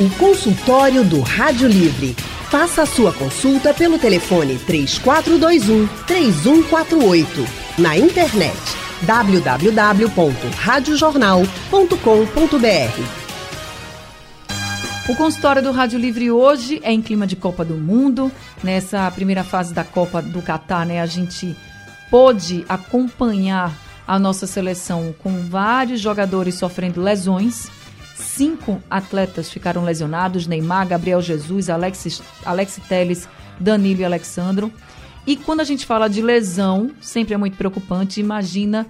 O consultório do Rádio Livre. Faça a sua consulta pelo telefone 3421 3148. Na internet www.radiojornal.com.br. O consultório do Rádio Livre hoje é em clima de Copa do Mundo. Nessa primeira fase da Copa do Catar, né, a gente pôde acompanhar a nossa seleção com vários jogadores sofrendo lesões. Cinco atletas ficaram lesionados: Neymar, Gabriel Jesus, Alexis, Alex Teles, Danilo e Alexandro. E quando a gente fala de lesão, sempre é muito preocupante. Imagina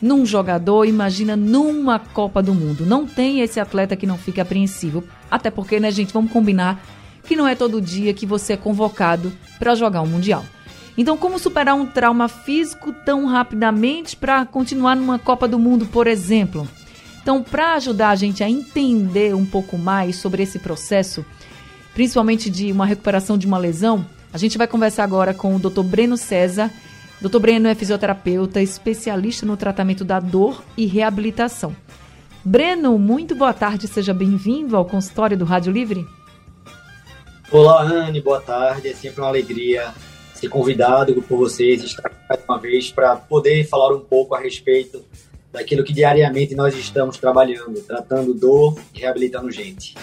num jogador, imagina numa Copa do Mundo. Não tem esse atleta que não fique apreensivo. Até porque, né, gente, vamos combinar que não é todo dia que você é convocado para jogar um Mundial. Então, como superar um trauma físico tão rapidamente para continuar numa Copa do Mundo, por exemplo? Então, para ajudar a gente a entender um pouco mais sobre esse processo, principalmente de uma recuperação de uma lesão, a gente vai conversar agora com o Dr. Breno César. Dr. Breno é fisioterapeuta, especialista no tratamento da dor e reabilitação. Breno, muito boa tarde, seja bem-vindo ao consultório do Rádio Livre. Olá, Anne, boa tarde. É sempre uma alegria ser convidado por vocês, estar aqui mais uma vez para poder falar um pouco a respeito daquilo que diariamente nós estamos trabalhando, tratando dor e reabilitando gente.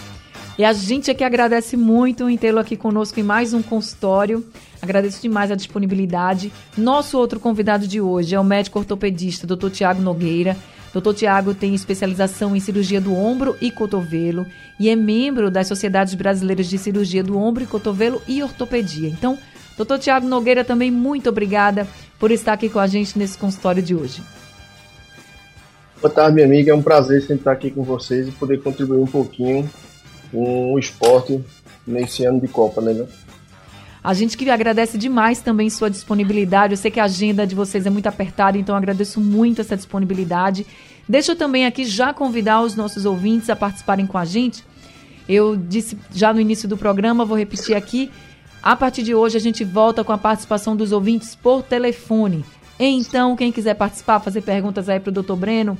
E a gente aqui agradece muito em tê-lo aqui conosco em mais um consultório. Agradeço demais a disponibilidade. Nosso outro convidado de hoje é o médico ortopedista, Dr. Tiago Nogueira. Dr. Tiago tem especialização em cirurgia do ombro e cotovelo e é membro das Sociedades Brasileiras de Cirurgia do Ombro e Cotovelo e Ortopedia. Então, Dr. Tiago Nogueira, também muito obrigada por estar aqui com a gente nesse consultório de hoje. Boa tarde, minha amiga. É um prazer estar aqui com vocês e poder contribuir um pouquinho com o esporte nesse ano de Copa, né? A gente que agradece demais também sua disponibilidade. Eu sei que a agenda de vocês é muito apertada, então agradeço muito essa disponibilidade. Deixa eu também aqui já convidar os nossos ouvintes a participarem com a gente. Eu disse já no início do programa, vou repetir aqui. A partir de hoje a gente volta com a participação dos ouvintes por telefone. Então, quem quiser participar, fazer perguntas aí para o doutor Breno,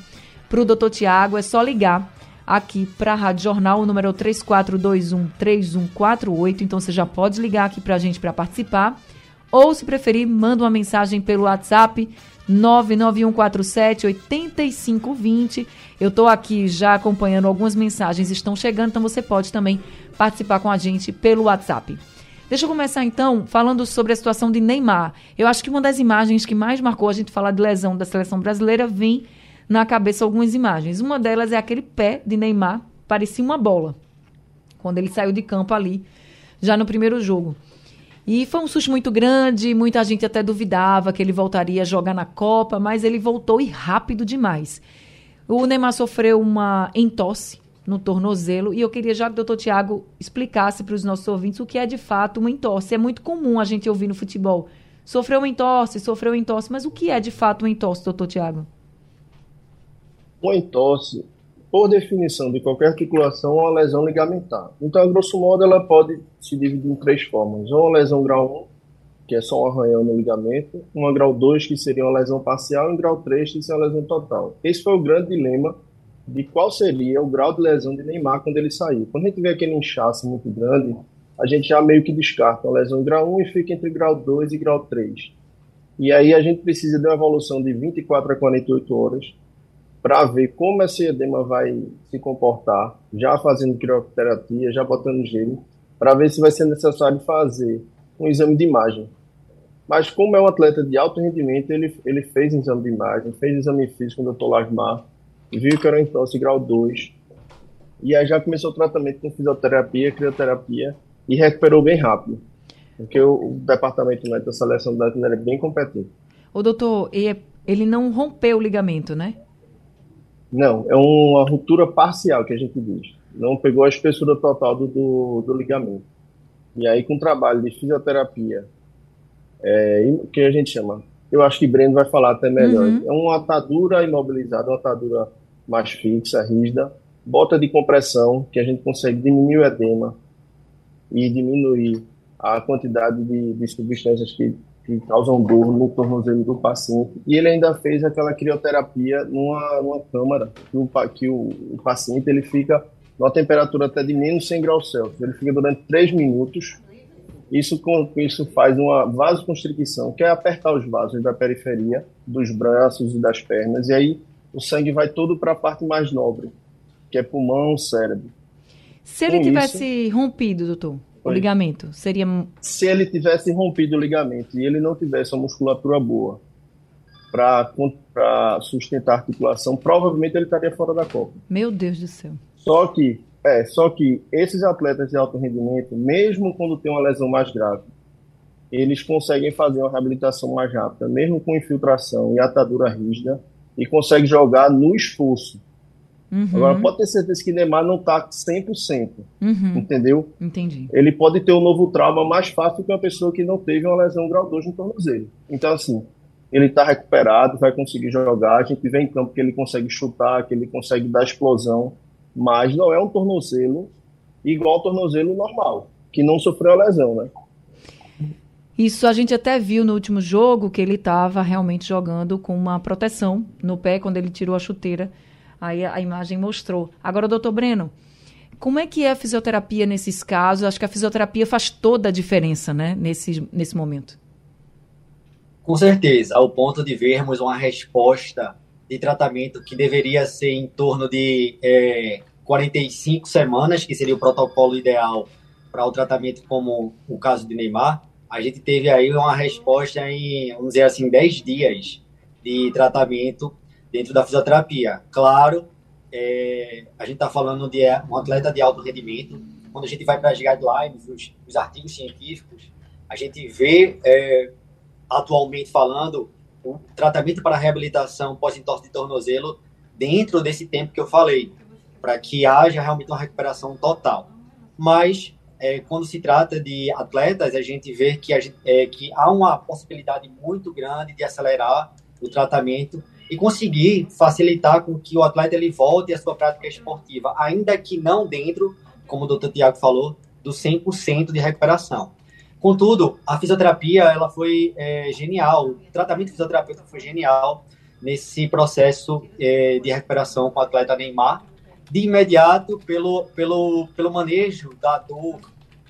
para o doutor Tiago, é só ligar aqui para a Rádio Jornal, o número é 3421-3148. Então, você já pode ligar aqui para a gente para participar. Ou, se preferir, manda uma mensagem pelo WhatsApp 99147 8520. Eu estou aqui já acompanhando algumas mensagens, estão chegando, então você pode também participar com a gente pelo WhatsApp. Deixa eu começar então falando sobre a situação de Neymar. Eu acho que uma das imagens que mais marcou a gente falar de lesão da seleção brasileira vem na cabeça algumas imagens. Uma delas é aquele pé de Neymar, parecia uma bola, quando ele saiu de campo ali, já no primeiro jogo. E foi um susto muito grande, muita gente até duvidava que ele voltaria a jogar na Copa, mas ele voltou e rápido demais. O Neymar sofreu uma entosse no tornozelo. E eu queria já que o doutor Tiago explicasse para os nossos ouvintes o que é de fato uma entorse. É muito comum a gente ouvir no futebol. Sofreu uma entorse, sofreu uma entorse, mas o que é de fato uma entorse, doutor Tiago? Uma entorse, por definição de qualquer articulação, é uma lesão ligamentar. Então, a grosso modo, ela pode se dividir em três formas. Ou uma lesão grau 1, que é só um arranhão no ligamento, uma grau 2, que seria uma lesão parcial, e grau 3, que seria uma lesão total. Esse foi o grande dilema de qual seria o grau de lesão de Neymar quando ele sair. Quando a gente vê aquele inchaço muito grande, a gente já meio que descarta a lesão grau 1 e fica entre grau 2 e grau 3. E aí a gente precisa de uma evolução de 24 a 48 horas para ver como esse edema vai se comportar, já fazendo crioterapia, já botando gelo, para ver se vai ser necessário fazer um exame de imagem. Mas como é um atleta de alto rendimento, ele, ele fez exame de imagem, fez exame físico com o Dr. Lasmar, viu que era um entorse grau 2, e aí já começou o tratamento com fisioterapia, crioterapia, e recuperou bem rápido. Porque o, o departamento né, da seleção brasileira é bem competente. O doutor, ele não rompeu o ligamento, né? Não, é uma ruptura parcial que a gente diz. Não pegou a espessura total do, do, do ligamento. E aí, com o trabalho de fisioterapia, é, que a gente chama, eu acho que Breno vai falar até melhor. Uhum. É uma atadura imobilizada, uma atadura mais fixa, rígida, bota de compressão, que a gente consegue diminuir o edema e diminuir a quantidade de, de substâncias que, que, causam dor no tornozelo do paciente. E ele ainda fez aquela crioterapia numa, numa câmara, que, o, que o, o paciente ele fica numa temperatura até de menos 100 graus Celsius. Ele fica durante 3 minutos. Isso, isso faz uma vasoconstricção, que é apertar os vasos da periferia, dos braços e das pernas, e aí o sangue vai todo para a parte mais nobre, que é pulmão, cérebro. Se ele Com tivesse isso, rompido, doutor, o ligamento, seria. Se ele tivesse rompido o ligamento e ele não tivesse uma musculatura boa para sustentar a articulação, provavelmente ele estaria fora da Copa. Meu Deus do céu. Só que, é, só que esses atletas de alto rendimento, mesmo quando tem uma lesão mais grave, eles conseguem fazer uma reabilitação mais rápida, mesmo com infiltração e atadura rígida, e conseguem jogar no esforço. Uhum. Agora, pode ter certeza que Neymar não está 100%. Uhum. Entendeu? Entendi. Ele pode ter um novo trauma mais fácil que uma pessoa que não teve uma lesão grau 2 no tornozelo. Então, assim, ele está recuperado, vai conseguir jogar. A gente vê em campo que ele consegue chutar, que ele consegue dar explosão, mas não é um tornozelo igual ao tornozelo normal, que não sofreu a lesão, né? Isso a gente até viu no último jogo que ele estava realmente jogando com uma proteção no pé quando ele tirou a chuteira Aí a imagem mostrou. Agora, doutor Breno, como é que é a fisioterapia nesses casos? Acho que a fisioterapia faz toda a diferença, né, nesse, nesse momento. Com certeza, ao ponto de vermos uma resposta de tratamento que deveria ser em torno de é, 45 semanas, que seria o protocolo ideal para o tratamento como o caso de Neymar, a gente teve aí uma resposta em, vamos dizer assim, 10 dias de tratamento dentro da fisioterapia. Claro, é, a gente está falando de um atleta de alto rendimento. Quando a gente vai para as guidelines, os, os, artigos científicos, a gente vê, é, atualmente falando, o tratamento para reabilitação pós-entorse de tornozelo dentro desse tempo que eu falei, para que haja realmente uma recuperação total. Mas, é, quando se trata de atletas, a gente vê que, a gente, é, que há uma possibilidade muito grande de acelerar o tratamento e conseguir facilitar com que o atleta ele volte à sua prática esportiva, ainda que não dentro, como o doutor Tiago falou, do 100% de recuperação. Contudo, a fisioterapia ela foi é, genial, o tratamento fisioterapêutico foi genial nesse processo é, de recuperação com o atleta Neymar, de imediato pelo, pelo, pelo manejo da dor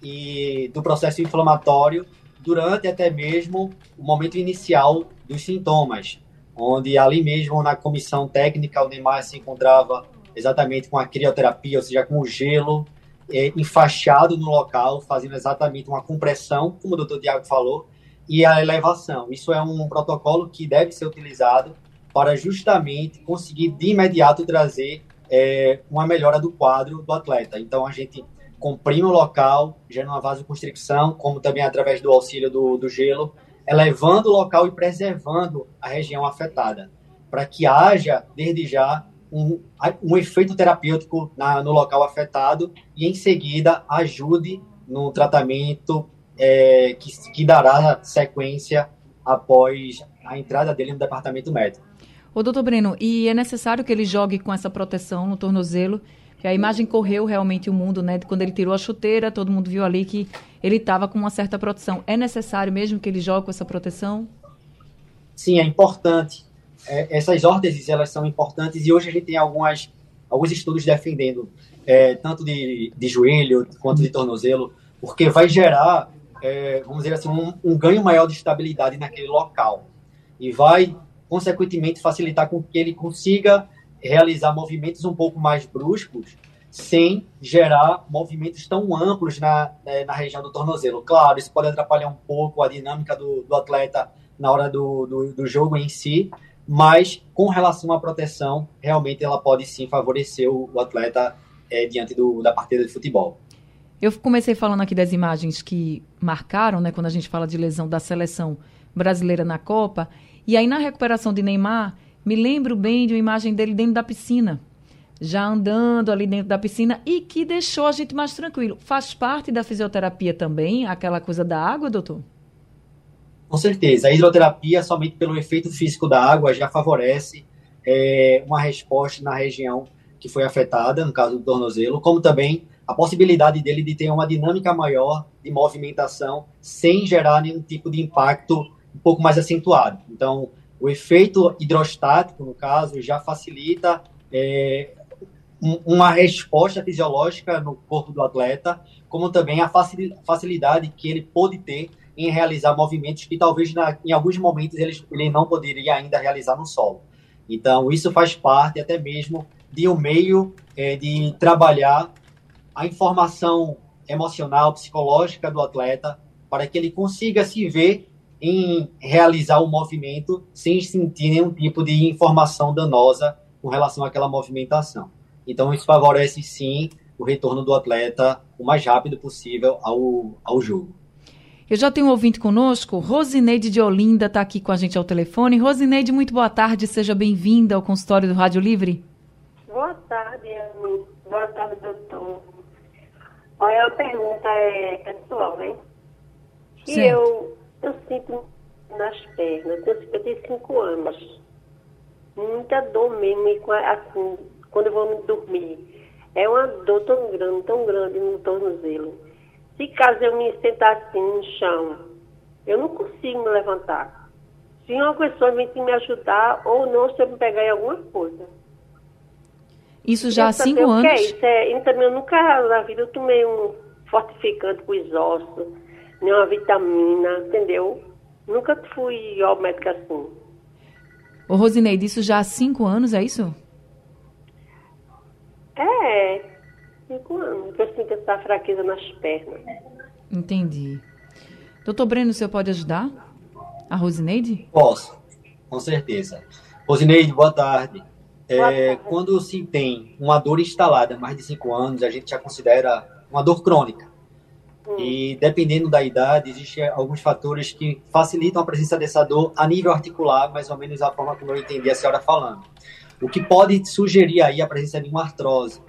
e do processo inflamatório durante até mesmo o momento inicial dos sintomas onde ali mesmo na comissão técnica o Neymar se encontrava exatamente com a crioterapia, ou seja, com o gelo é, enfaixado no local, fazendo exatamente uma compressão, como o doutor Diago falou, e a elevação. Isso é um protocolo que deve ser utilizado para justamente conseguir de imediato trazer é, uma melhora do quadro do atleta. Então a gente comprime o local, gera uma vasoconstricção, como também através do auxílio do, do gelo, elevando o local e preservando a região afetada, para que haja, desde já, um, um efeito terapêutico na, no local afetado e, em seguida, ajude no tratamento é, que, que dará sequência após a entrada dele no departamento médico. Ô, doutor Breno, e é necessário que ele jogue com essa proteção no tornozelo que a imagem correu realmente o mundo, né? Quando ele tirou a chuteira, todo mundo viu ali que ele estava com uma certa proteção. É necessário mesmo que ele jogue com essa proteção? Sim, é importante. É, essas órteses, elas são importantes e hoje a gente tem algumas, alguns estudos defendendo é, tanto de, de joelho quanto de tornozelo, porque vai gerar, é, vamos dizer assim, um, um ganho maior de estabilidade naquele local e vai, consequentemente, facilitar com que ele consiga realizar movimentos um pouco mais bruscos sem gerar movimentos tão amplos na, né, na região do tornozelo. Claro, isso pode atrapalhar um pouco a dinâmica do, do atleta na hora do, do, do, jogo em si, mas com relação à proteção, realmente ela pode sim favorecer o, o atleta é, diante do, da partida de futebol. Eu comecei falando aqui das imagens que marcaram, né, quando a gente fala de lesão da seleção brasileira na Copa, e aí na recuperação de Neymar, me lembro bem de uma imagem dele dentro da piscina, já andando ali dentro da piscina e que deixou a gente mais tranquilo. Faz parte da fisioterapia também, aquela coisa da água, doutor? Com certeza. A hidroterapia, somente pelo efeito físico da água, já favorece é, uma resposta na região que foi afetada, no caso do tornozelo, como também a possibilidade dele de ter uma dinâmica maior de movimentação sem gerar nenhum tipo de impacto um pouco mais acentuado. Então, o efeito hidrostático, no caso, já facilita é, uma resposta fisiológica no corpo do atleta, como também a facilidade que ele pôde ter em realizar movimentos que talvez na, em alguns momentos ele, ele não poderia ainda realizar no solo. Então, isso faz parte até mesmo de um meio é, de trabalhar a informação emocional, psicológica do atleta, para que ele consiga se ver em realizar o movimento sem sentir nenhum tipo de informação danosa com relação àquela movimentação. Então, isso favorece sim o retorno do atleta o mais rápido possível ao, ao jogo. Eu já tenho um ouvinte conosco, Rosineide de Olinda está aqui com a gente ao telefone. Rosineide, muito boa tarde, seja bem-vinda ao consultório do Rádio Livre. Boa tarde, Anny. Boa tarde, doutor. Olha, a pergunta é pessoal, né? E eu, eu sinto nas pernas, eu, eu tenho cinco anos, muita dor mesmo, assim, quando eu vou dormir. É uma dor tão grande, tão grande no tornozelo. Se caso eu me sentar assim no chão, eu não consigo me levantar. Se uma pessoa vem me ajudar ou não, se eu me pegar em alguma coisa. Isso já há cinco anos? Que é isso? É, eu também eu nunca na vida eu tomei um fortificante com os ossos, nem uma vitamina, entendeu? Nunca fui ao médico assim. Ô Rosineide, isso já há cinco anos, é isso? É, cinco anos. Eu sinto essa fraqueza nas pernas. Entendi. Doutor Breno, o senhor pode ajudar a Rosineide? Posso, com certeza. Rosineide, boa tarde. É, quando se tem uma dor instalada há mais de cinco anos, a gente já considera uma dor crônica. Hum. E dependendo da idade, existem alguns fatores que facilitam a presença dessa dor a nível articular, mais ou menos a forma como eu entendi a senhora falando. O que pode sugerir aí a presença de uma artrose,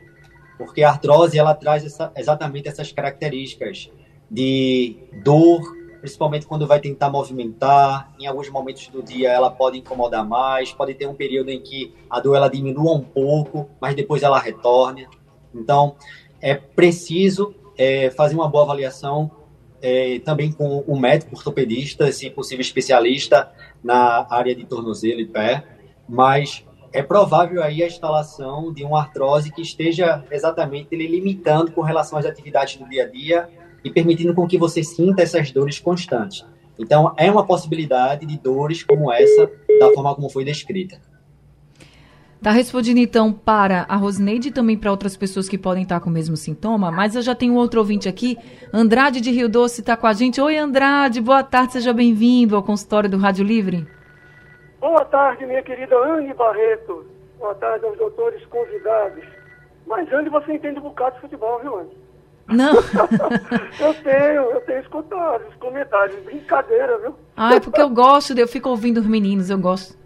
porque a artrose ela traz essa, exatamente essas características de dor, principalmente quando vai tentar movimentar. Em alguns momentos do dia ela pode incomodar mais, pode ter um período em que a dor ela diminua um pouco, mas depois ela retorna. Então é preciso é, fazer uma boa avaliação é, também com o médico ortopedista, se possível especialista na área de tornozelo e pé, mas é provável aí a instalação de uma artrose que esteja exatamente lhe limitando com relação às atividades do dia a dia e permitindo com que você sinta essas dores constantes. Então, é uma possibilidade de dores como essa, da forma como foi descrita. Está respondendo então para a Rosneide e também para outras pessoas que podem estar com o mesmo sintoma, mas eu já tenho outro ouvinte aqui. Andrade de Rio Doce está com a gente. Oi, Andrade, boa tarde, seja bem-vindo ao consultório do Rádio Livre. Boa tarde, minha querida Anne Barreto. Boa tarde aos doutores convidados. Mas, Anne, você entende um bocado de futebol, viu, Anne? Não. eu tenho, eu tenho escutado os comentários. Brincadeira, viu? Ah, é porque eu gosto, eu fico ouvindo os meninos, eu gosto.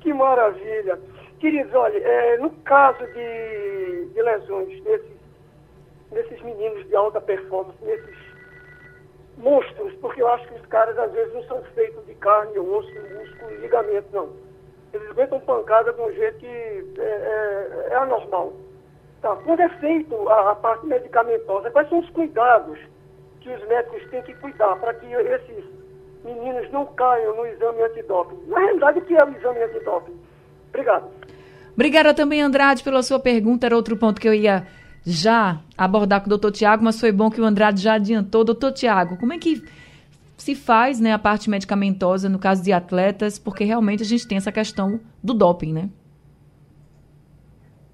Que maravilha. Queridos, olha, é, no caso de, de lesões desses, desses meninos de alta performance, nesses monstros, porque eu acho que os caras às vezes não são feitos de carne, osso, músculo ligamento, não. Eles aguentam pancada de um jeito que é, é, é anormal. Tá. Quando é feito a, a, parte medicamentosa, quais são os cuidados que os médicos têm que cuidar para que esses meninos não caiam no exame antidoping? Na realidade, o que é o exame antidoping? Obrigado. Obrigada também, Andrade, pela sua pergunta. Era outro ponto que eu ia já abordar com o doutor Tiago, mas foi bom que o Andrade já adiantou. Doutor Tiago, como é que se faz né, a parte medicamentosa no caso de atletas? Porque realmente a gente tem essa questão do doping, né?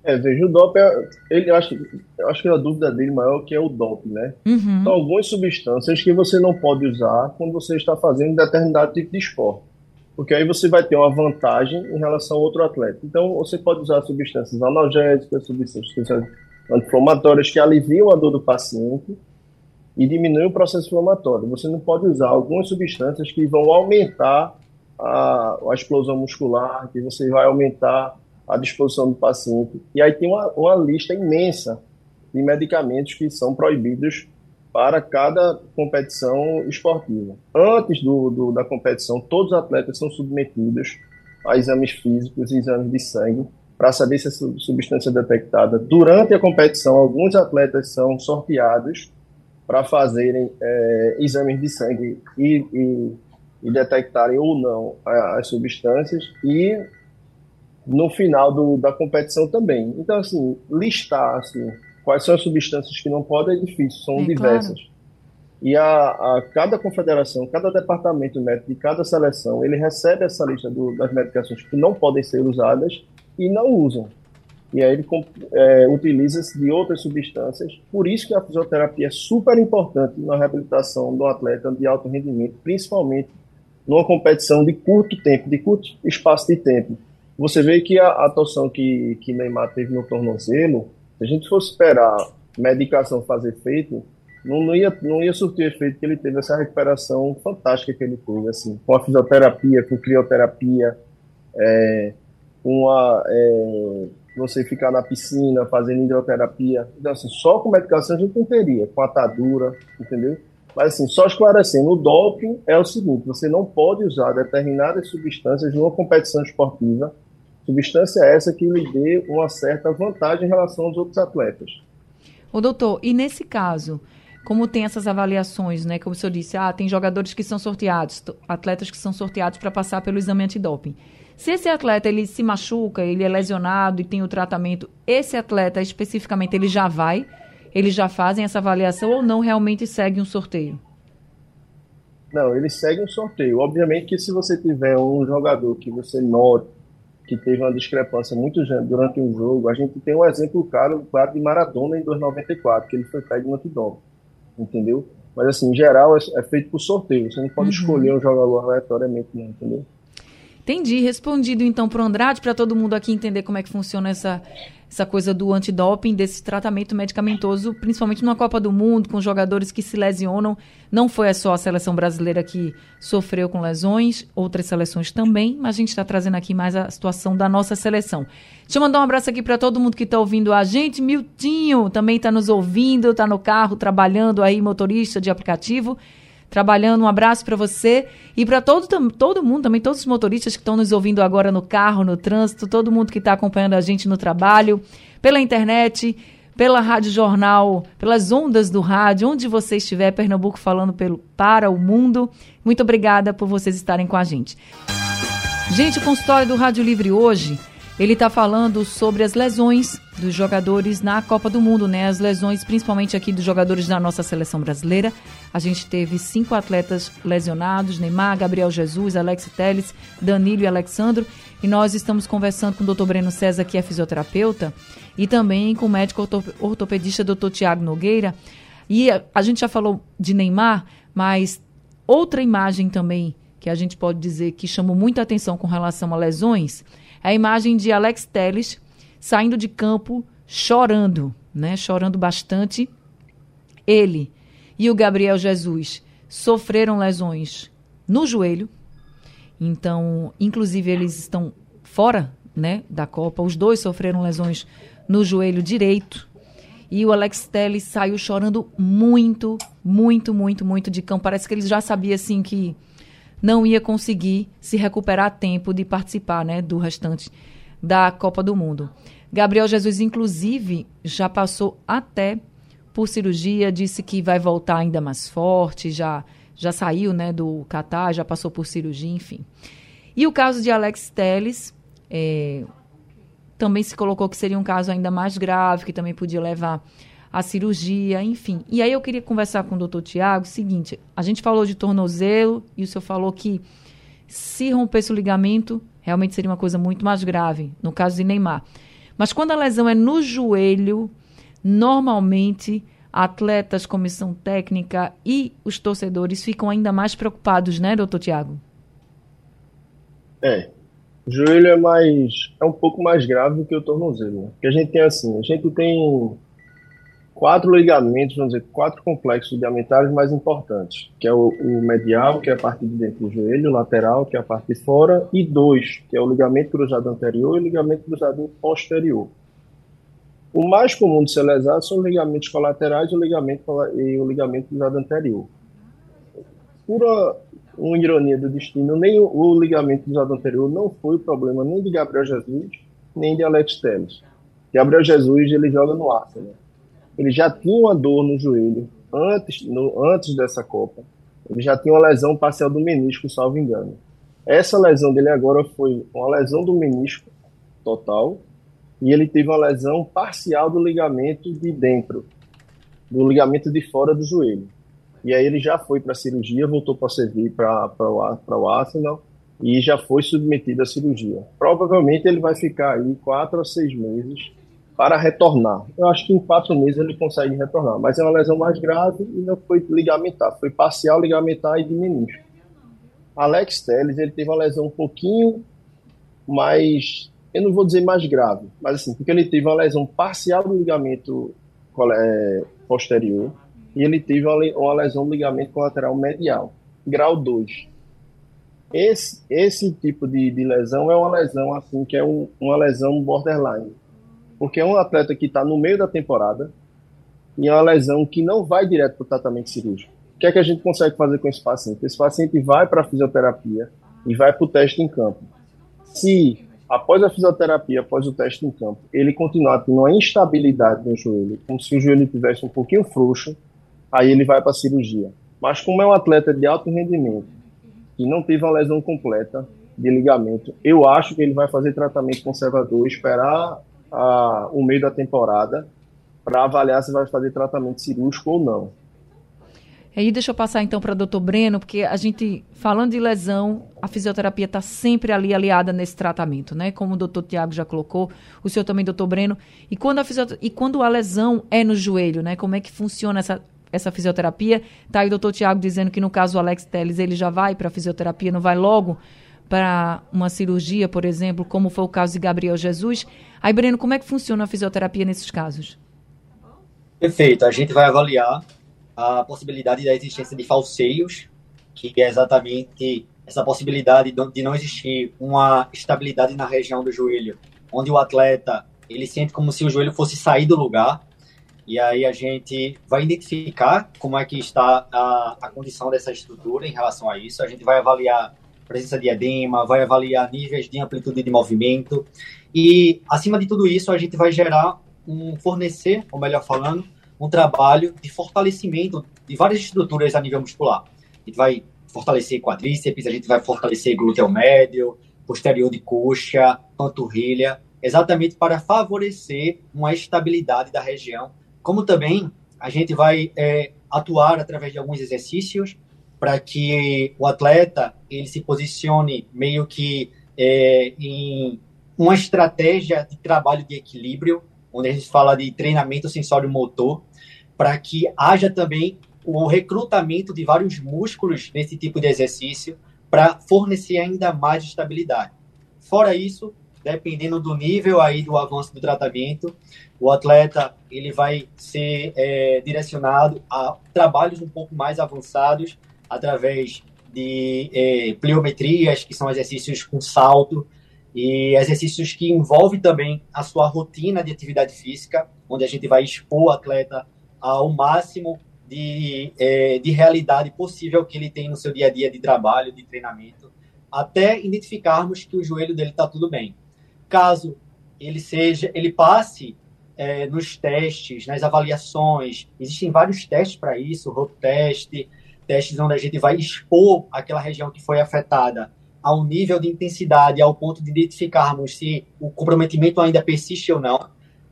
É, veja, o doping, é, ele, eu, acho, eu acho que a dúvida dele maior é que é o doping, né? Uhum. São algumas substâncias que você não pode usar quando você está fazendo determinado tipo de esporte. Porque aí você vai ter uma vantagem em relação a outro atleta. Então, você pode usar substâncias analgésicas, substâncias anti-inflamatórias que aliviam a dor do paciente e diminuem o processo inflamatório. Você não pode usar algumas substâncias que vão aumentar a, a explosão muscular, que você vai aumentar a disposição do paciente. E aí tem uma, uma lista imensa de medicamentos que são proibidos para cada competição esportiva. Antes do, do, da competição, todos os atletas são submetidos a exames físicos e exames de sangue para saber se a substância é detectada. Durante a competição, alguns atletas são sorteados para fazerem é, exames de sangue e, e, e, detectarem ou não as substâncias. E no final do, da competição também. Então, assim, listar assim, quais são as substâncias que não podem é difícil, são é, diversas. Claro. E a, a, cada confederação, cada departamento médico de cada seleção, ele recebe essa lista do, das medicações que não podem ser usadas e não usam. E aí ele é, utiliza-se de outras substâncias. Por isso que a fisioterapia é super importante na reabilitação do atleta de alto rendimento, principalmente numa competição de curto tempo, de curto espaço de tempo. Você vê que a, a torção que, que Neymar teve no tornozelo, se a gente fosse esperar medicação fazer efeito, não, não, ia, não ia surtir efeito que ele teve essa recuperação fantástica que ele teve, assim, com a fisioterapia, com crioterapia, é, com a, é, você ficar na piscina fazendo hidroterapia. Então, assim, só com medicação a gente não teria, com atadura, entendeu? Mas, assim, só esclarecendo, o doping é o seguinte: você não pode usar determinadas substâncias numa competição esportiva, substância essa que lhe dê uma certa vantagem em relação aos outros atletas. O doutor, e nesse caso, como tem essas avaliações, né? Como o senhor disse, ah, tem jogadores que são sorteados, atletas que são sorteados para passar pelo exame antidoping. Se esse atleta ele se machuca, ele é lesionado e tem o tratamento, esse atleta especificamente ele já vai, eles já fazem essa avaliação ou não realmente segue um sorteio? Não, eles seguem um sorteio. Obviamente que se você tiver um jogador que você note que teve uma discrepância muito grande durante um jogo, a gente tem um exemplo claro, claro de Maradona em 294, que ele foi pego no antidoping entendeu? Mas assim, em geral é, é, feito por sorteio. Você não pode uhum. escolher um jogador aleatoriamente, não, entendeu? Entendi. Respondido então para o Andrade, para todo mundo aqui entender como é que funciona essa, essa coisa do antidoping, desse tratamento medicamentoso, principalmente numa Copa do Mundo, com jogadores que se lesionam. Não foi só a seleção brasileira que sofreu com lesões, outras seleções também, mas a gente está trazendo aqui mais a situação da nossa seleção. Deixa eu mandar um abraço aqui para todo mundo que está ouvindo a gente. Miltinho também está nos ouvindo, está no carro, trabalhando aí, motorista de aplicativo trabalhando. Um abraço para você e para todo, todo mundo, também todos os motoristas que estão nos ouvindo agora no carro, no trânsito, todo mundo que está acompanhando a gente no trabalho, pela internet, pela Rádio Jornal, pelas ondas do rádio, onde você estiver, Pernambuco falando pelo, para o mundo. Muito obrigada por vocês estarem com a gente. Gente, o consultório do Rádio Livre hoje ele está falando sobre as lesões dos jogadores na Copa do Mundo, né? As lesões, principalmente aqui dos jogadores da nossa seleção brasileira. A gente teve cinco atletas lesionados: Neymar, Gabriel Jesus, Alex Teles, Danilo e Alexandro. E nós estamos conversando com o Dr. Breno César, que é fisioterapeuta, e também com o médico ortopedista Dr. Tiago Nogueira. E a, a gente já falou de Neymar, mas outra imagem também que a gente pode dizer que chamou muita atenção com relação a lesões a imagem de Alex Telles saindo de campo chorando, né? Chorando bastante. Ele e o Gabriel Jesus sofreram lesões no joelho. Então, inclusive eles estão fora, né, da Copa. Os dois sofreram lesões no joelho direito. E o Alex Telles saiu chorando muito, muito, muito, muito de campo. Parece que ele já sabia assim que não ia conseguir se recuperar a tempo de participar né, do restante da Copa do Mundo. Gabriel Jesus, inclusive, já passou até por cirurgia, disse que vai voltar ainda mais forte, já, já saiu né, do Catar, já passou por cirurgia, enfim. E o caso de Alex Teles, é, também se colocou que seria um caso ainda mais grave, que também podia levar a cirurgia, enfim. E aí eu queria conversar com o doutor Tiago o seguinte: a gente falou de tornozelo e o senhor falou que se rompesse o ligamento, realmente seria uma coisa muito mais grave, no caso de Neymar. Mas quando a lesão é no joelho, normalmente atletas, comissão técnica e os torcedores ficam ainda mais preocupados, né, doutor Tiago? É. O joelho é mais. é um pouco mais grave do que o tornozelo. Né? Porque a gente tem assim, a gente tem quatro ligamentos, vamos dizer, quatro complexos ligamentares mais importantes, que é o, o, medial, que é a parte de dentro do joelho, o lateral, que é a parte de fora, e dois, que é o ligamento cruzado anterior e o ligamento cruzado posterior. O mais comum de ser lesado são os ligamentos colaterais e o ligamento, e o ligamento cruzado anterior. Por uma, ironia do destino, nem o, o, ligamento cruzado anterior não foi o problema nem de Gabriel Jesus, nem de Alex Telles. Gabriel Jesus ele joga no Arsenal ele já tinha uma dor no joelho antes, no, antes dessa Copa. Ele já tinha uma lesão parcial do menisco, salvo engano. Essa lesão dele agora foi uma lesão do menisco total e ele teve uma lesão parcial do ligamento de dentro, do ligamento de fora do joelho. E aí ele já foi para a cirurgia, voltou para servir para o Arsenal e já foi submetido à cirurgia. Provavelmente ele vai ficar aí quatro a seis meses para retornar. Eu acho que em quatro meses ele consegue retornar, mas é uma lesão mais grave e não foi ligamentar, foi parcial ligamentar e de menisco. Alex Telles, ele teve uma lesão um pouquinho mais, eu não vou dizer mais grave, mas assim, porque ele teve uma lesão parcial do ligamento é, posterior e ele teve uma lesão do ligamento colateral medial, grau 2. Esse, esse tipo de, de lesão é uma lesão assim que é um, uma lesão borderline, porque é um atleta que está no meio da temporada e é uma lesão que não vai direto para o tratamento cirúrgico. O que é que a gente consegue fazer com esse paciente? Esse paciente vai para a fisioterapia e vai para o teste em campo. Se após a fisioterapia, após o teste em campo, ele continuar tendo uma instabilidade no joelho, como se o joelho tivesse um pouquinho frouxo, aí ele vai para a cirurgia. Mas como é um atleta de alto rendimento, que não teve uma lesão completa de ligamento, eu acho que ele vai fazer tratamento conservador, esperar a, o meio da temporada para avaliar se vai fazer tratamento cirúrgico ou não. Aí deixa eu passar então para o doutor Breno, porque a gente, falando de lesão, a fisioterapia está sempre ali aliada nesse tratamento, né? Como o doutor Tiago já colocou, o senhor também, doutor Breno. E quando a, e quando a lesão é no joelho, né? Como é que funciona essa, essa fisioterapia? Tá aí o doutor Tiago dizendo que no caso do Alex Teles, ele já vai para a fisioterapia, não vai logo para uma cirurgia, por exemplo, como foi o caso de Gabriel Jesus. Aí, Breno, como é que funciona a fisioterapia nesses casos? Perfeito. A gente vai avaliar a possibilidade da existência de falseios, que é exatamente essa possibilidade de não existir uma estabilidade na região do joelho, onde o atleta ele sente como se o joelho fosse sair do lugar. E aí a gente vai identificar como é que está a, a condição dessa estrutura em relação a isso. A gente vai avaliar presença de edema, vai avaliar níveis de amplitude de movimento e acima de tudo isso a gente vai gerar um fornecer, ou melhor falando, um trabalho de fortalecimento de várias estruturas a nível muscular. A gente vai fortalecer quadríceps, a gente vai fortalecer glúteo médio, posterior de coxa, panturrilha, exatamente para favorecer uma estabilidade da região. Como também a gente vai é, atuar através de alguns exercícios para que o atleta ele se posicione meio que é, em uma estratégia de trabalho de equilíbrio, onde a gente fala de treinamento sensório-motor, para que haja também o recrutamento de vários músculos nesse tipo de exercício para fornecer ainda mais estabilidade. Fora isso, dependendo do nível aí do avanço do tratamento, o atleta ele vai ser é, direcionado a trabalhos um pouco mais avançados através de é, pliometrias, que são exercícios com salto, e exercícios que envolvem também a sua rotina de atividade física, onde a gente vai expor o atleta ao máximo de, é, de realidade possível que ele tem no seu dia a dia de trabalho, de treinamento, até identificarmos que o joelho dele está tudo bem. Caso ele seja, ele passe é, nos testes, nas avaliações, existem vários testes para isso, road testes onde a gente vai expor aquela região que foi afetada a um nível de intensidade ao ponto de identificarmos se o comprometimento ainda persiste ou não.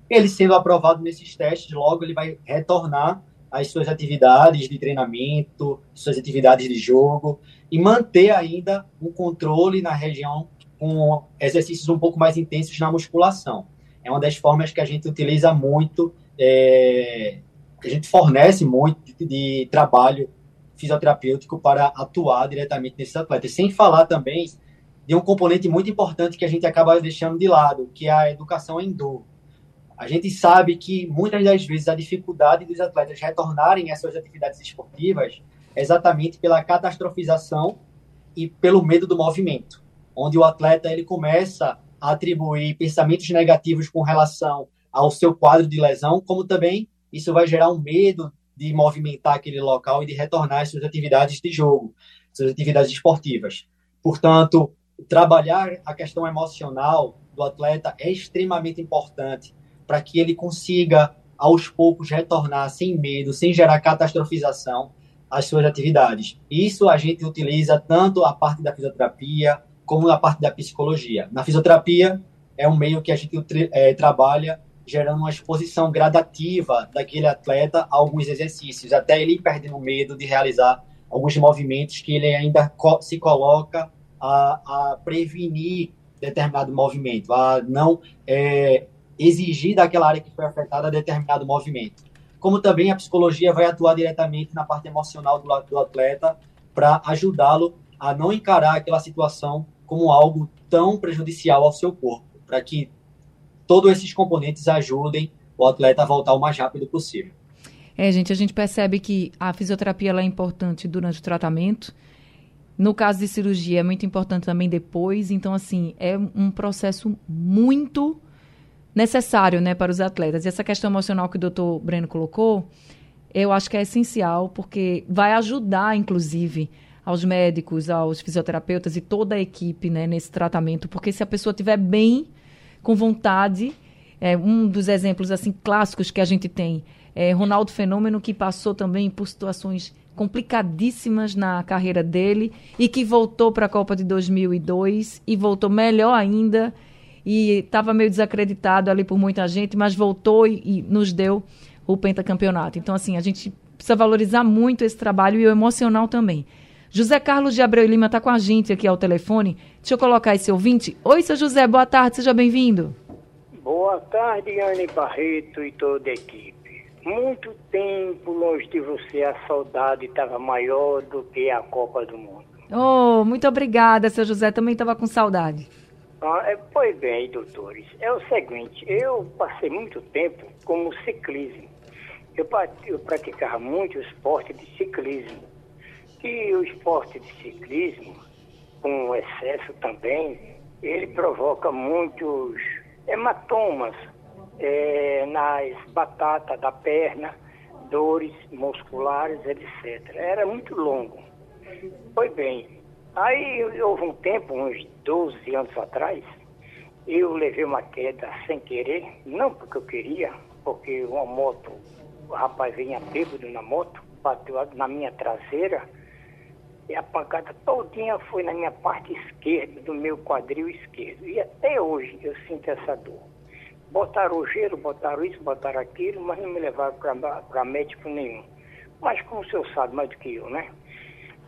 Ele sendo aprovado nesses testes, logo ele vai retornar às suas atividades de treinamento, suas atividades de jogo e manter ainda um controle na região com exercícios um pouco mais intensos na musculação. É uma das formas que a gente utiliza muito, é, que a gente fornece muito de, de trabalho fisioterapêutico para atuar diretamente nesses atletas. Sem falar também de um componente muito importante que a gente acaba deixando de lado, que é a educação em dor. A gente sabe que muitas das vezes a dificuldade dos atletas retornarem às suas atividades esportivas é exatamente pela catastrofização e pelo medo do movimento, onde o atleta ele começa a atribuir pensamentos negativos com relação ao seu quadro de lesão, como também isso vai gerar um medo de movimentar aquele local e de retornar às suas atividades de jogo, suas atividades esportivas. Portanto, trabalhar a questão emocional do atleta é extremamente importante para que ele consiga, aos poucos, retornar sem medo, sem gerar catastrofização às suas atividades. Isso a gente utiliza tanto a parte da fisioterapia como a parte da psicologia. Na fisioterapia, é um meio que a gente é, trabalha gerando uma exposição gradativa daquele atleta a alguns exercícios, até ele perdendo medo de realizar alguns movimentos que ele ainda se coloca a, a prevenir determinado movimento, a não é, exigir daquela área que foi afetada determinado movimento. Como também a psicologia vai atuar diretamente na parte emocional do, do atleta para ajudá-lo a não encarar aquela situação como algo tão prejudicial ao seu corpo, para que todos esses componentes ajudem o atleta a voltar o mais rápido possível. É, gente, a gente percebe que a fisioterapia é importante durante o tratamento. No caso de cirurgia, é muito importante também depois. Então, assim, é um processo muito necessário né, para os atletas. E essa questão emocional que o doutor Breno colocou, eu acho que é essencial, porque vai ajudar, inclusive, aos médicos, aos fisioterapeutas e toda a equipe né, nesse tratamento. Porque se a pessoa estiver bem com vontade. É, um dos exemplos assim clássicos que a gente tem é Ronaldo Fenômeno, que passou também por situações complicadíssimas na carreira dele e que voltou para a Copa de 2002 e voltou melhor ainda e estava meio desacreditado ali por muita gente, mas voltou e, e nos deu o pentacampeonato. Então, assim, a gente precisa valorizar muito esse trabalho e o emocional também. José Carlos de Abreu Lima está com a gente aqui ao telefone. Deixa eu colocar esse ouvinte. Oi, seu José, boa tarde, seja bem-vindo. Boa tarde, Anne Barreto e toda a equipe. Muito tempo longe de você, a saudade estava maior do que a Copa do Mundo. Oh, muito obrigada, seu José, também estava com saudade. Ah, é, pois bem, doutores, é o seguinte, eu passei muito tempo como ciclismo. Eu, eu praticava muito o esporte de ciclismo que o esporte de ciclismo, com excesso também, ele provoca muitos hematomas é, nas batatas da perna, dores musculares, etc. Era muito longo. Foi bem. Aí houve um tempo, uns 12 anos atrás, eu levei uma queda sem querer, não porque eu queria, porque uma moto, o rapaz vinha bêbado na moto, bateu na minha traseira, e a pancada todinha foi na minha parte esquerda, do meu quadril esquerdo. E até hoje eu sinto essa dor. Botaram o gelo, botaram isso, botaram aquilo, mas não me levaram para médico nenhum. Mas como o senhor sabe mais do que eu, né?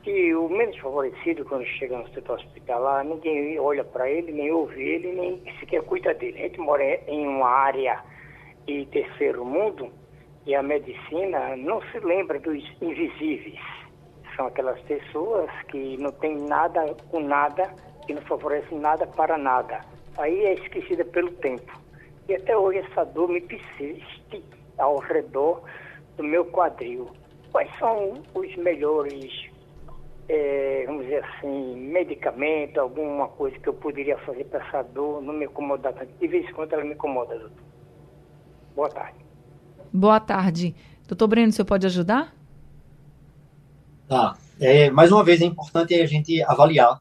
Que o menos favorecido, quando chega no setor hospitalar, ninguém olha para ele, nem ouve ele, nem sequer cuida dele. A gente mora em uma área de terceiro mundo e a medicina não se lembra dos invisíveis são aquelas pessoas que não têm nada com nada, que não favorecem nada para nada. Aí é esquecida pelo tempo. E até hoje essa dor me persiste ao redor do meu quadril. Quais são os melhores, é, vamos dizer assim, medicamentos, alguma coisa que eu poderia fazer para essa dor não me incomodar tanto? De vez em quando ela me incomoda, doutor. Boa tarde. Boa tarde. Doutor Breno, senhor pode ajudar? Tá. É, mais uma vez, é importante a gente avaliar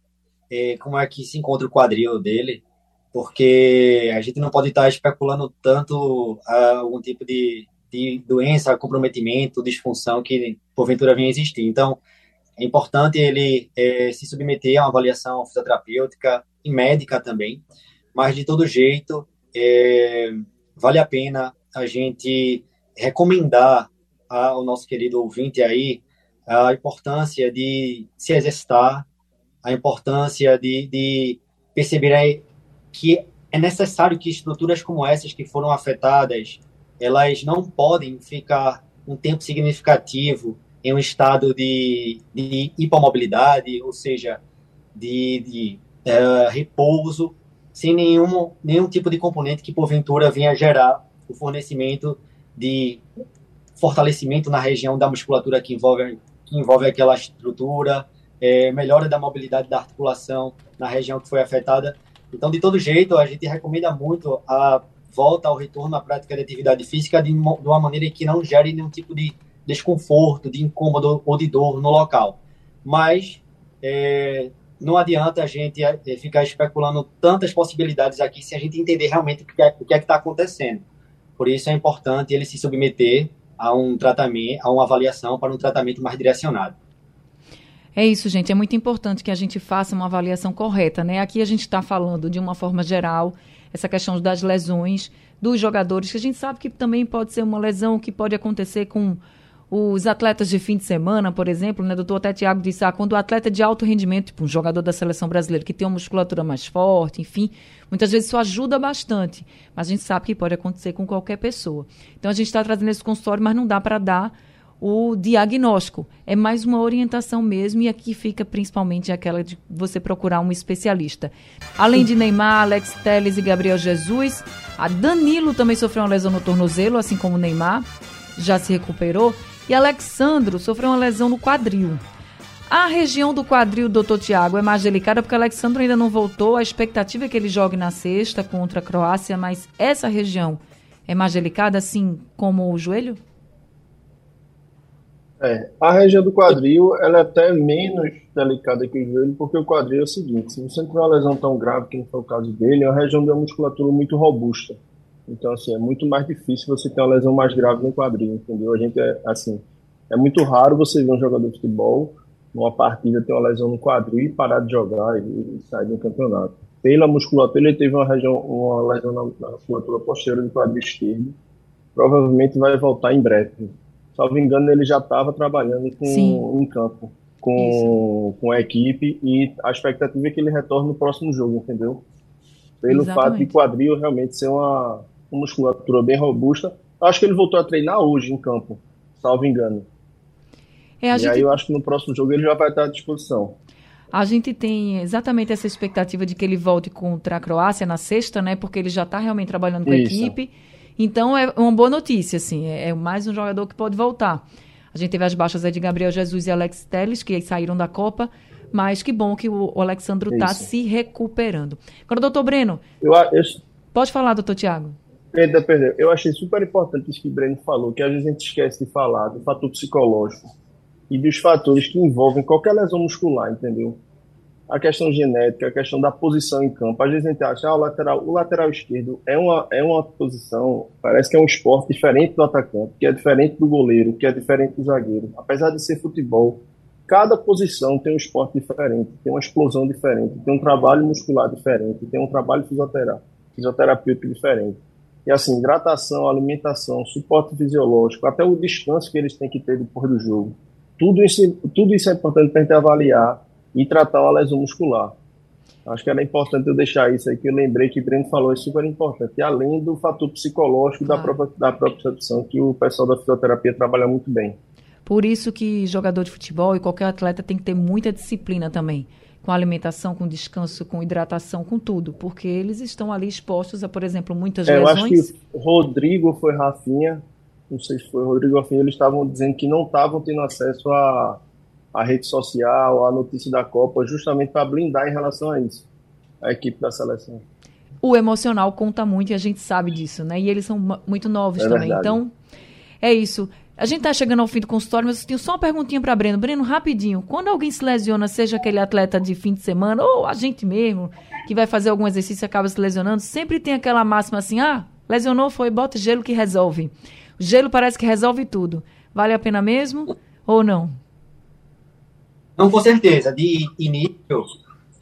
é, como é que se encontra o quadril dele, porque a gente não pode estar especulando tanto uh, algum tipo de, de doença, comprometimento, disfunção que porventura venha existir. Então, é importante ele é, se submeter a uma avaliação fisioterapêutica e médica também, mas de todo jeito, é, vale a pena a gente recomendar ao nosso querido ouvinte aí a importância de se exercitar, a importância de, de perceber que é necessário que estruturas como essas que foram afetadas, elas não podem ficar um tempo significativo em um estado de, de hipomobilidade, ou seja, de, de uh, repouso, sem nenhum, nenhum tipo de componente que porventura venha gerar o fornecimento de fortalecimento na região da musculatura que envolve que envolve aquela estrutura, é, melhora da mobilidade da articulação na região que foi afetada. Então, de todo jeito, a gente recomenda muito a volta ao retorno à prática de atividade física de, de uma maneira que não gere nenhum tipo de desconforto, de incômodo ou de dor no local. Mas é, não adianta a gente é, ficar especulando tantas possibilidades aqui se a gente entender realmente o que é, o que é está acontecendo. Por isso é importante ele se submeter a um tratamento, a uma avaliação para um tratamento mais direcionado. É isso, gente. É muito importante que a gente faça uma avaliação correta, né? Aqui a gente está falando de uma forma geral essa questão das lesões dos jogadores, que a gente sabe que também pode ser uma lesão que pode acontecer com os atletas de fim de semana, por exemplo, né? Doutor até Tiago disse, ah, quando o atleta de alto rendimento, tipo um jogador da seleção brasileira que tem uma musculatura mais forte, enfim, muitas vezes isso ajuda bastante. Mas a gente sabe que pode acontecer com qualquer pessoa. Então a gente está trazendo esse consultório, mas não dá para dar o diagnóstico. É mais uma orientação mesmo, e aqui fica principalmente aquela de você procurar um especialista. Além de Neymar, Alex Telles e Gabriel Jesus, a Danilo também sofreu uma lesão no tornozelo, assim como o Neymar, já se recuperou. E Alexandro sofreu uma lesão no quadril. A região do quadril, doutor Tiago, é mais delicada porque Alexandro ainda não voltou. A expectativa é que ele jogue na sexta contra a Croácia, mas essa região é mais delicada, assim como o joelho? É, a região do quadril ela é até menos delicada que o joelho, porque o quadril é o seguinte: se você tiver uma lesão tão grave, que não foi o caso dele, é uma região uma musculatura muito robusta. Então, assim, é muito mais difícil você ter uma lesão mais grave no quadril, entendeu? A gente é, assim, é muito raro você ver um jogador de futebol numa partida ter uma lesão no quadril e parar de jogar e, e sair do campeonato. Pela musculatura, ele teve uma, região, uma lesão na, na musculatura posterior do quadril esquerdo. Provavelmente vai voltar em breve. Salvo engano, ele já estava trabalhando com, em campo com, com a equipe e a expectativa é que ele retorne no próximo jogo, entendeu? Pelo Exatamente. fato de quadril realmente ser uma, uma musculatura bem robusta. Acho que ele voltou a treinar hoje em campo, salvo engano. É, e gente... aí eu acho que no próximo jogo ele já vai estar à disposição. A gente tem exatamente essa expectativa de que ele volte contra a Croácia na sexta, né? Porque ele já está realmente trabalhando com Isso. a equipe. Então é uma boa notícia, assim. É, é mais um jogador que pode voltar. A gente teve as baixas de Gabriel Jesus e Alex Telles, que saíram da Copa. Mas que bom que o, o Alexandro está se recuperando. Agora, doutor Breno. Eu, eu... Pode falar, doutor Tiago. Perdão, perdão. Eu achei super importante isso que o Breno falou, que às vezes a gente esquece de falar do fator psicológico e dos fatores que envolvem qualquer lesão muscular, entendeu? A questão genética, a questão da posição em campo. Às vezes a gente acha, ah, o lateral, o lateral esquerdo é uma, é uma posição, parece que é um esporte diferente do atacante, que é diferente do goleiro, que é diferente do zagueiro. Apesar de ser futebol, cada posição tem um esporte diferente, tem uma explosão diferente, tem um trabalho muscular diferente, tem um trabalho fisioterapêutico diferente. E assim, hidratação, alimentação, suporte fisiológico, até o descanso que eles têm que ter depois do jogo. Tudo isso, tudo isso é importante para a gente avaliar e tratar uma lesão muscular. Acho que era importante eu deixar isso aí, que eu lembrei que o Breno falou, é super importante. E além do fator psicológico da, própria, da própria sedução, que o pessoal da fisioterapia trabalha muito bem. Por isso que jogador de futebol e qualquer atleta tem que ter muita disciplina também com alimentação, com descanso, com hidratação, com tudo, porque eles estão ali expostos a, por exemplo, muitas é, lesões. Eu acho que Rodrigo foi Rafinha, não sei se foi Rodrigo ou Rafinha, eles estavam dizendo que não estavam tendo acesso à, à rede social, à notícia da Copa, justamente para blindar em relação a isso, a equipe da seleção. O emocional conta muito e a gente sabe disso, né? E eles são muito novos é também. Verdade. Então, é isso. A gente está chegando ao fim do consultório, mas eu tenho só uma perguntinha para Breno. Breno, rapidinho. Quando alguém se lesiona, seja aquele atleta de fim de semana ou a gente mesmo que vai fazer algum exercício e acaba se lesionando, sempre tem aquela máxima assim: ah, lesionou, foi, bota gelo que resolve. O gelo parece que resolve tudo. Vale a pena mesmo ou não? Não, com certeza. De início,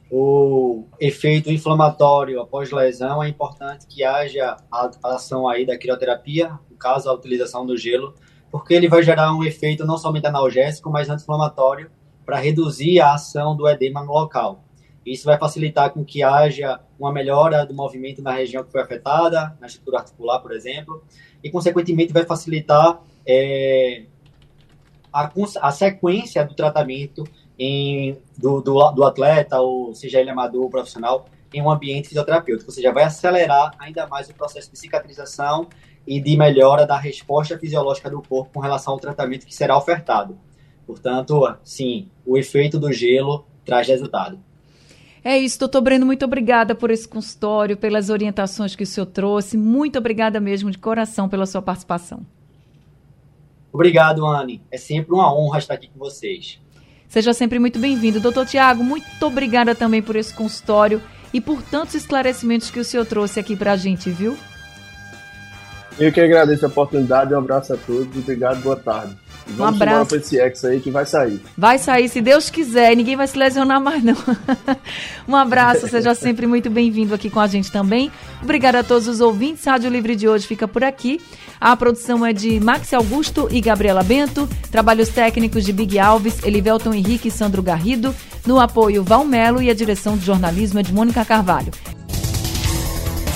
o efeito inflamatório após lesão é importante que haja a ação aí da crioterapia, no caso a utilização do gelo porque ele vai gerar um efeito não somente analgésico, mas anti-inflamatório para reduzir a ação do edema no local. Isso vai facilitar com que haja uma melhora do movimento na região que foi afetada, na estrutura articular, por exemplo, e, consequentemente, vai facilitar é, a, a, sequência do tratamento em, do, do, do, atleta, ou seja ele amador ou profissional, em um ambiente fisioterapêutico. Ou seja, vai acelerar ainda mais o processo de cicatrização e de melhora da resposta fisiológica do corpo com relação ao tratamento que será ofertado. Portanto, sim, o efeito do gelo traz resultado. É isso, doutor Breno, muito obrigada por esse consultório, pelas orientações que o senhor trouxe. Muito obrigada mesmo, de coração, pela sua participação. Obrigado, Anne. É sempre uma honra estar aqui com vocês. Seja sempre muito bem-vindo. Doutor Tiago, muito obrigada também por esse consultório e por tantos esclarecimentos que o senhor trouxe aqui para a gente, viu? Eu que agradeço a oportunidade, um abraço a todos, obrigado, boa tarde. um abraço. esse ex aí que vai sair. Vai sair, se Deus quiser. Ninguém vai se lesionar mais, não. um abraço, seja sempre muito bem-vindo aqui com a gente também. Obrigada a todos os ouvintes. Rádio Livre de hoje fica por aqui. A produção é de Max Augusto e Gabriela Bento. Trabalhos técnicos de Big Alves, Elivelton Henrique e Sandro Garrido. No apoio, Valmelo e a direção de jornalismo é de Mônica Carvalho.